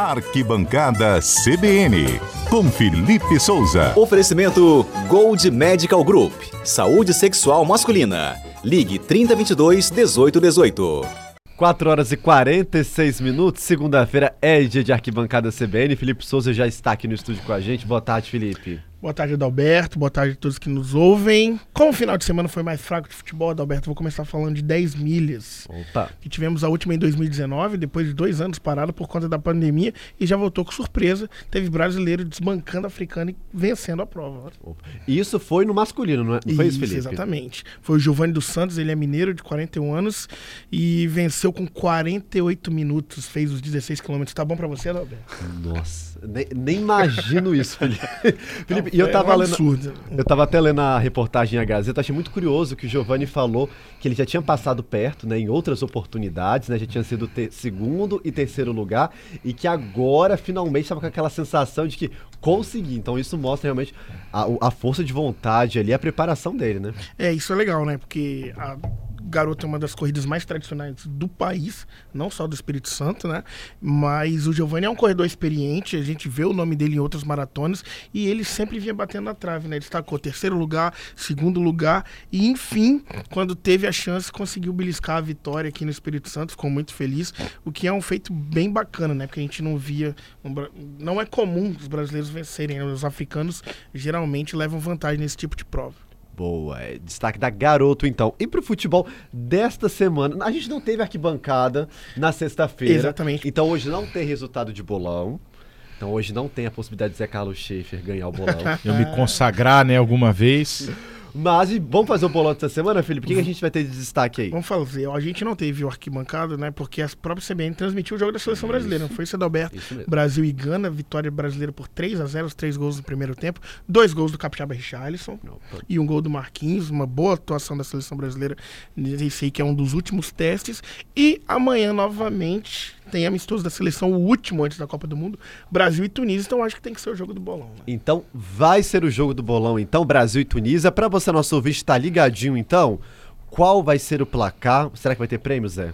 Arquibancada CBN, com Felipe Souza. Oferecimento Gold Medical Group. Saúde sexual masculina. Ligue 3022 1818. 4 horas e 46 minutos, segunda-feira é dia de arquibancada CBN. Felipe Souza já está aqui no estúdio com a gente. Boa tarde, Felipe. Boa tarde, Adalberto. Boa tarde a todos que nos ouvem. Como o final de semana foi mais fraco de futebol, Adalberto, vou começar falando de 10 milhas. Opa. Que tivemos a última em 2019, depois de dois anos parado por conta da pandemia, e já voltou com surpresa. Teve brasileiro desbancando africano e vencendo a prova. Opa. Isso foi no masculino, não, é? não foi isso, Felipe? Exatamente. Foi o Giovanni dos Santos, ele é mineiro de 41 anos e venceu com 48 minutos, fez os 16 quilômetros. Tá bom pra você, Adalberto? Nossa, nem, nem imagino isso, Felipe. Felipe, e eu é tava um lendo. absurdo. Eu tava até lendo a reportagem à Gazeta, achei muito curioso que o Giovanni falou que ele já tinha passado perto, né, em outras oportunidades, né, já tinha sido segundo e terceiro lugar, e que agora finalmente estava com aquela sensação de que consegui. Então isso mostra realmente a, a força de vontade ali, a preparação dele, né? É, isso é legal, né? Porque a Garota é uma das corridas mais tradicionais do país, não só do Espírito Santo, né? Mas o Giovanni é um corredor experiente, a gente vê o nome dele em outras maratonas e ele sempre vinha batendo na trave, né? Ele destacou terceiro lugar, segundo lugar e, enfim, quando teve a chance, conseguiu beliscar a vitória aqui no Espírito Santo, ficou muito feliz, o que é um feito bem bacana, né? Porque a gente não via. não é comum os brasileiros vencerem, né? Os africanos geralmente levam vantagem nesse tipo de prova. Boa, é destaque da Garoto então. E pro futebol desta semana, a gente não teve arquibancada na sexta-feira. Exatamente. Então hoje não tem resultado de bolão. Então hoje não tem a possibilidade de Zé Carlos Schaefer ganhar o bolão. Eu me consagrar, né, alguma vez. Mas vamos fazer o bolão dessa semana, Felipe? O que, que a gente vai ter de destaque aí? Vamos fazer. A gente não teve o arquibancada, né? Porque a própria CBN transmitiu o jogo da seleção brasileira. Não foi isso, Adalberto? Isso mesmo. Brasil e Gana, vitória brasileira por 3 a 0 os três gols no primeiro tempo. Dois gols do Capixaba Richarlison Opa. e um gol do Marquinhos. Uma boa atuação da seleção brasileira nesse aí que é um dos últimos testes. E amanhã, novamente, tem amistoso da seleção, o último antes da Copa do Mundo. Brasil e Tunísia. Então acho que tem que ser o jogo do bolão. Né? Então vai ser o jogo do bolão, então, Brasil e Tunísia. Pra você, nosso ouvinte, tá ligadinho, então, qual vai ser o placar? Será que vai ter prêmio, Zé?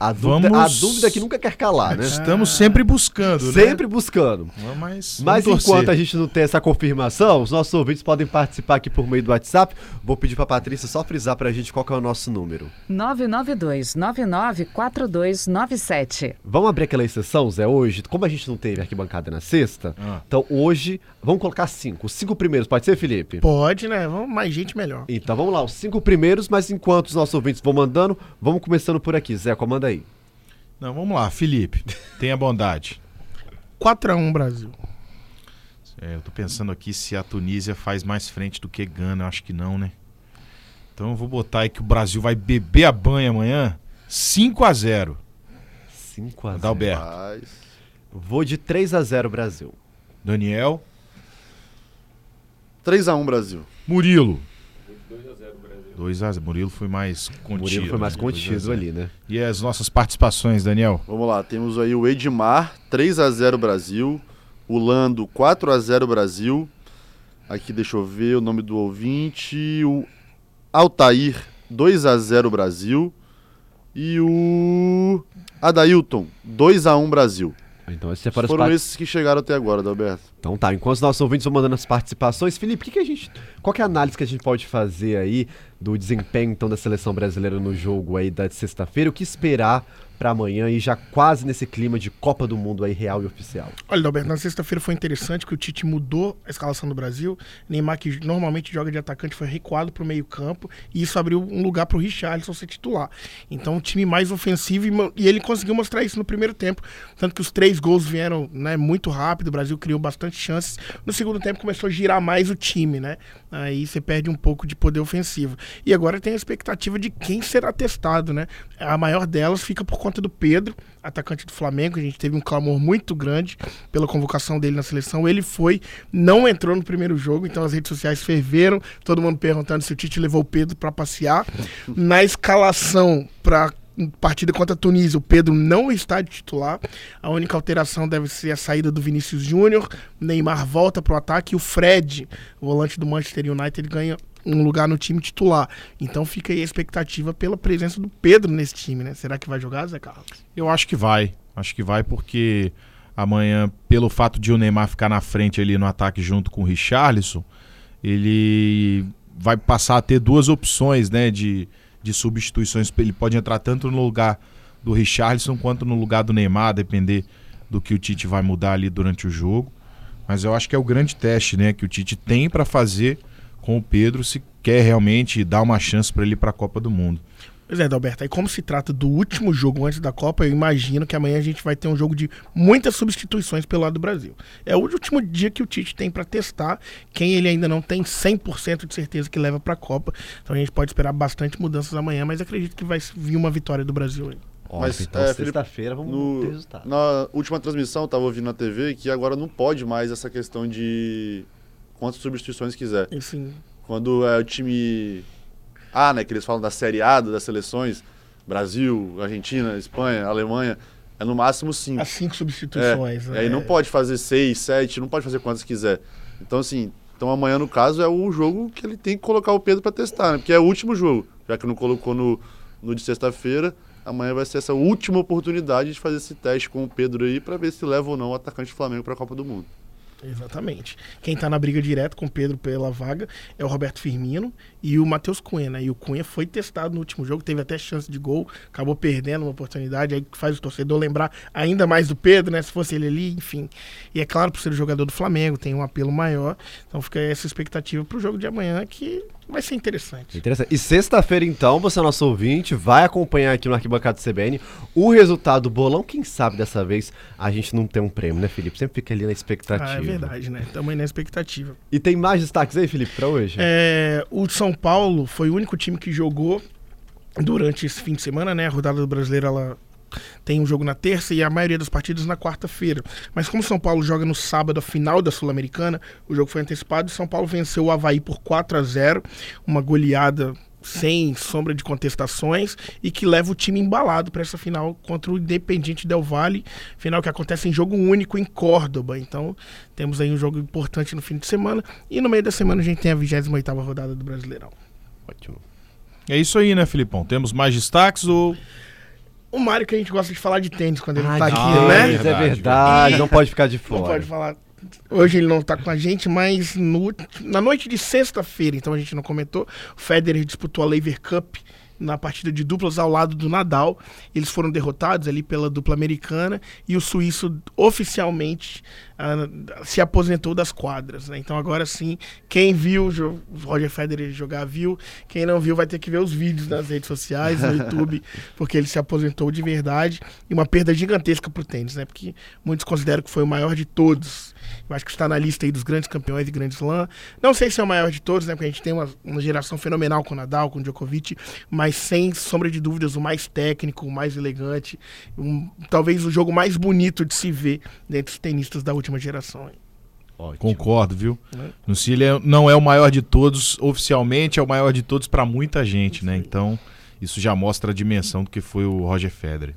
A dúvida, Vamos- a dúvida é que nunca quer calar, né? Estamos sempre buscando, né? Sempre buscando. Mas, Mas enquanto torcer. a gente não tem essa confirmação, os nossos ouvintes podem participar aqui por meio do WhatsApp. Vou pedir pra Patrícia só frisar pra gente qual que é o nosso número. 992-994297. Vamos abrir aquela exceção, Zé, hoje? Como a gente não teve arquibancada na sexta, Ah. então hoje vamos colocar cinco. Os cinco primeiros, pode ser, Felipe? Pode, né? Vamos, mais gente melhor. Então vamos lá, os cinco primeiros, mas enquanto os nossos ouvintes vão mandando, vamos começando por aqui. Zé, comanda aí. Não, vamos lá, Felipe. Tenha bondade. 4x1 Brasil. É, eu tô pensando aqui se a Tunísia faz mais frente do que Gana. Eu acho que não, né? Então eu vou botar aí que o Brasil vai beber a banha amanhã. 5 a 0 5 a 0. Adalberto. Vou de 3 a 0 Brasil. Daniel. 3x1 Brasil. Murilo. 2 a 0 Murilo foi mais contido. Murilo foi mais né? 2 a contido 0. ali, né? E as nossas participações, Daniel? Vamos lá, temos aí o Edmar, 3x0 Brasil. O Lando, 4x0 Brasil. Aqui, deixa eu ver o nome do ouvinte. O Altair, 2x0 Brasil. E o Adailton, 2x1 Brasil. Então, esses foram Foram part- esses que chegaram até agora, Adalberto. Então tá, enquanto os nossos ouvintes vão mandando as participações, Felipe, que que a gente, qual que é a análise que a gente pode fazer aí do desempenho então da seleção brasileira no jogo aí da sexta-feira? O que esperar pra amanhã e já quase nesse clima de Copa do Mundo aí real e oficial? Olha, Alberto, na sexta-feira foi interessante que o Tite mudou a escalação do Brasil. Neymar, que normalmente joga de atacante, foi recuado para o meio-campo e isso abriu um lugar para o Richarlison ser titular. Então, um time mais ofensivo e, e ele conseguiu mostrar isso no primeiro tempo. Tanto que os três gols vieram né, muito rápido, o Brasil criou bastante chances. No segundo tempo começou a girar mais o time, né? Aí você perde um pouco de poder ofensivo. E agora tem a expectativa de quem será testado, né? A maior delas fica por conta do Pedro, atacante do Flamengo. A gente teve um clamor muito grande pela convocação dele na seleção. Ele foi, não entrou no primeiro jogo, então as redes sociais ferveram, todo mundo perguntando se o Tite levou o Pedro para passear. Na escalação para partida contra a Tunísia, o Pedro não está de titular. A única alteração deve ser a saída do Vinícius Júnior. Neymar volta para o ataque e o Fred, o volante do Manchester United, ganha um lugar no time titular. Então fica aí a expectativa pela presença do Pedro nesse time, né? Será que vai jogar, Zé Carlos? Eu acho que vai. Acho que vai porque amanhã, pelo fato de o Neymar ficar na frente ali no ataque junto com o Richarlison, ele vai passar a ter duas opções né, de, de substituições. Ele pode entrar tanto no lugar do Richarlison quanto no lugar do Neymar, depender do que o Tite vai mudar ali durante o jogo. Mas eu acho que é o grande teste né, que o Tite tem para fazer com o Pedro se quer realmente dar uma chance para ele para a Copa do Mundo. Pois é, Adalberto, aí como se trata do último jogo antes da Copa, eu imagino que amanhã a gente vai ter um jogo de muitas substituições pelo lado do Brasil. É o último dia que o Tite tem para testar quem ele ainda não tem 100% de certeza que leva para a Copa. Então a gente pode esperar bastante mudanças amanhã, mas acredito que vai vir uma vitória do Brasil aí. Ó, Mas, então, é, sexta-feira vamos No- ter resultado. na última transmissão, eu tava ouvindo na TV que agora não pode mais essa questão de quantas substituições quiser. Assim, Quando é o time A, né, que eles falam da Série A das seleções, Brasil, Argentina, Espanha, Alemanha, é no máximo cinco. as cinco substituições. É, né? aí não pode fazer seis, sete, não pode fazer quantas quiser. Então, assim, então amanhã, no caso, é o jogo que ele tem que colocar o Pedro pra testar, né? Porque é o último jogo. Já que não colocou no, no de sexta-feira, amanhã vai ser essa última oportunidade de fazer esse teste com o Pedro aí pra ver se leva ou não o atacante do Flamengo pra Copa do Mundo. Exatamente. Quem tá na briga direto com o Pedro pela vaga é o Roberto Firmino e o Matheus Cunha, né? E o Cunha foi testado no último jogo, teve até chance de gol, acabou perdendo uma oportunidade, aí faz o torcedor lembrar ainda mais do Pedro, né? Se fosse ele ali, enfim. E é claro, por ser o jogador do Flamengo, tem um apelo maior. Então fica essa expectativa pro jogo de amanhã que vai ser interessante. Interessante. E sexta-feira, então, você é nosso ouvinte, vai acompanhar aqui no Arquibancada CBN o resultado do bolão. Quem sabe dessa vez a gente não tem um prêmio, né, Felipe? Sempre fica ali na expectativa. Ah, é verdade, né? Também na expectativa. E tem mais destaques aí, Felipe, pra hoje? É, o São Paulo foi o único time que jogou durante esse fim de semana, né? A rodada do brasileiro ela tem um jogo na terça e a maioria das partidas na quarta-feira. Mas como o São Paulo joga no sábado a final da Sul-Americana, o jogo foi antecipado e São Paulo venceu o Havaí por 4 a 0 uma goleada sem sombra de contestações e que leva o time embalado para essa final contra o Independiente Del Valle, final que acontece em jogo único em Córdoba. Então, temos aí um jogo importante no fim de semana e no meio da semana a gente tem a 28ª rodada do Brasileirão. Ótimo. É isso aí, né, Filipão? Temos mais destaques ou. O Mário que a gente gosta de falar de tênis quando ele Ai, tá aqui, né? É Verdade, verdade, não pode ficar de fora. Não pode falar. Hoje ele não tá com a gente, mas no- na noite de sexta-feira, então a gente não comentou, o Federer disputou a Lever Cup na partida de duplas ao lado do Nadal. Eles foram derrotados ali pela dupla americana e o suíço oficialmente ah, se aposentou das quadras. né? Então agora sim, quem viu o o Roger Federer jogar viu, quem não viu vai ter que ver os vídeos nas redes sociais, no YouTube, porque ele se aposentou de verdade e uma perda gigantesca pro tênis, né? Porque muitos consideram que foi o maior de todos. Eu acho que está na lista aí dos grandes campeões de Grand Slam. Não sei se é o maior de todos, né? Porque a gente tem uma, uma geração fenomenal com o Nadal, com o Djokovic, mas sem sombra de dúvidas, o mais técnico, o mais elegante, um- talvez o jogo mais bonito de se ver dentre os tenistas da última geração. hein? Ótimo. Concordo, viu? Né? No é- não é o maior de todos, oficialmente é o maior de todos para muita gente, né? Então, isso já mostra a dimensão do que foi o Roger Federer.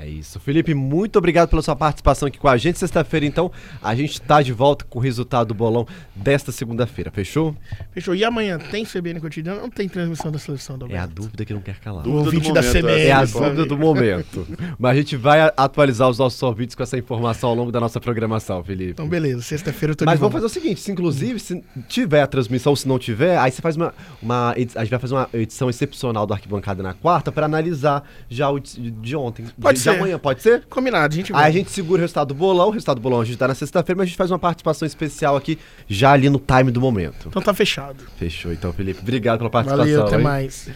É isso. Felipe, muito obrigado pela sua participação aqui com a gente. Sexta-feira, então, a gente tá de volta com o resultado do bolão desta segunda-feira, fechou? Fechou? E amanhã tem CBN cotidiano? Não tem transmissão da seleção da É a dúvida que não quer calar. O Dúvida do ouvinte da momento, CBN. É a dúvida do momento. Mas a gente vai atualizar os nossos ouvintes com essa informação ao longo da nossa programação, Felipe. Então, beleza. Sexta-feira eu tô Mas vamos volta. fazer o seguinte, se inclusive, se tiver a transmissão, se não tiver, aí você faz uma, uma a gente vai fazer uma edição excepcional do Arquibancada na quarta para analisar já o de, de ontem, Pode de, ser. De amanhã, pode ser? Combinado, a gente Aí a vai. gente segura o resultado do bolão, o resultado do bolão a gente dá na sexta-feira, mas a gente faz uma participação especial aqui, já ali no time do momento. Então tá fechado. Fechou então, Felipe. Obrigado pela participação. Valeu, até hein? mais.